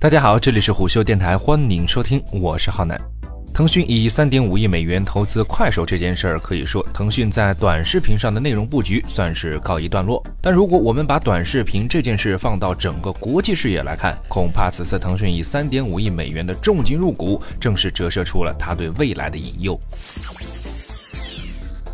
大家好，这里是虎嗅电台，欢迎收听，我是浩南。腾讯以三点五亿美元投资快手这件事儿，可以说腾讯在短视频上的内容布局算是告一段落。但如果我们把短视频这件事放到整个国际视野来看，恐怕此次腾讯以三点五亿美元的重金入股，正是折射出了它对未来的隐忧。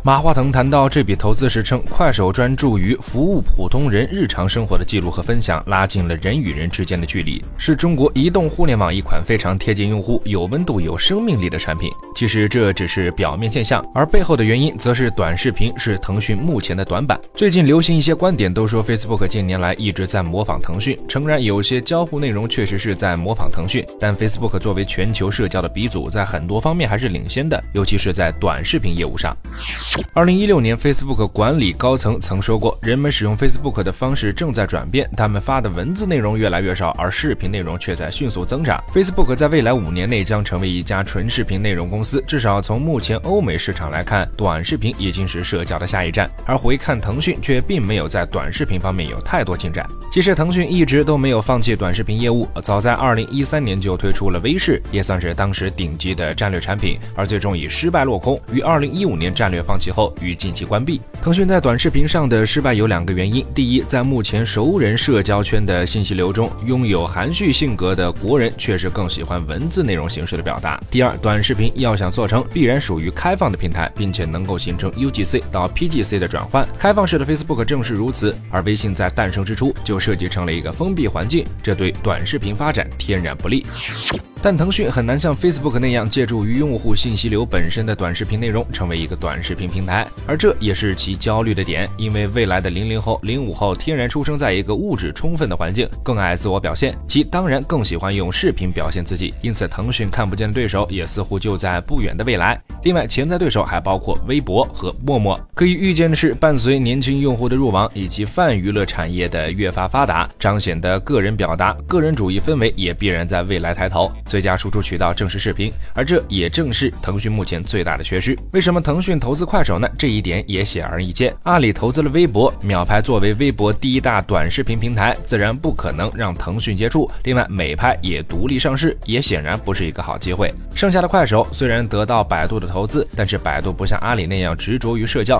马化腾谈到这笔投资时称，快手专注于服务普通人日常生活的记录和分享，拉近了人与人之间的距离，是中国移动互联网一款非常贴近用户、有温度、有生命力的产品。其实这只是表面现象，而背后的原因则是短视频是腾讯目前的短板。最近流行一些观点，都说 Facebook 近年来一直在模仿腾讯。诚然，有些交互内容确实是在模仿腾讯，但 Facebook 作为全球社交的鼻祖，在很多方面还是领先的，尤其是在短视频业务上。二零一六年，Facebook 管理高层曾说过，人们使用 Facebook 的方式正在转变，他们发的文字内容越来越少，而视频内容却在迅速增长。Facebook 在未来五年内将成为一家纯视频内容公司，至少从目前欧美市场来看，短视频已经是社交的下一站。而回看腾讯，却并没有在短视频方面有太多进展。其实，腾讯一直都没有放弃短视频业务，早在二零一三年就推出了微视，也算是当时顶级的战略产品，而最终以失败落空，于二零一五年战略放弃后。于近期关闭。腾讯在短视频上的失败有两个原因：第一，在目前熟人社交圈的信息流中，拥有含蓄性格的国人确实更喜欢文字内容形式的表达；第二，短视频要想做成，必然属于开放的平台，并且能够形成 UGC 到 PGC 的转换。开放式的 Facebook 正是如此，而微信在诞生之初就是设计成了一个封闭环境，这对短视频发展天然不利。但腾讯很难像 Facebook 那样借助于用户信息流本身的短视频内容成为一个短视频平台，而这也是其焦虑的点。因为未来的零零后、零五后天然出生在一个物质充分的环境，更爱自我表现，其当然更喜欢用视频表现自己。因此，腾讯看不见的对手也似乎就在不远的未来。另外，潜在对手还包括微博和陌陌。可以预见的是，伴随年轻用户的入网以及泛娱乐产业的越发发达，彰显的个人表达、个人主义氛围也必然在未来抬头。最佳输出渠道正是视频，而这也正是腾讯目前最大的缺失。为什么腾讯投资快手呢？这一点也显而易见。阿里投资了微博，秒拍作为微博第一大短视频平台，自然不可能让腾讯接触。另外，美拍也独立上市，也显然不是一个好机会。剩下的快手虽然得到百度的投资，但是百度不像阿里那样执着于社交，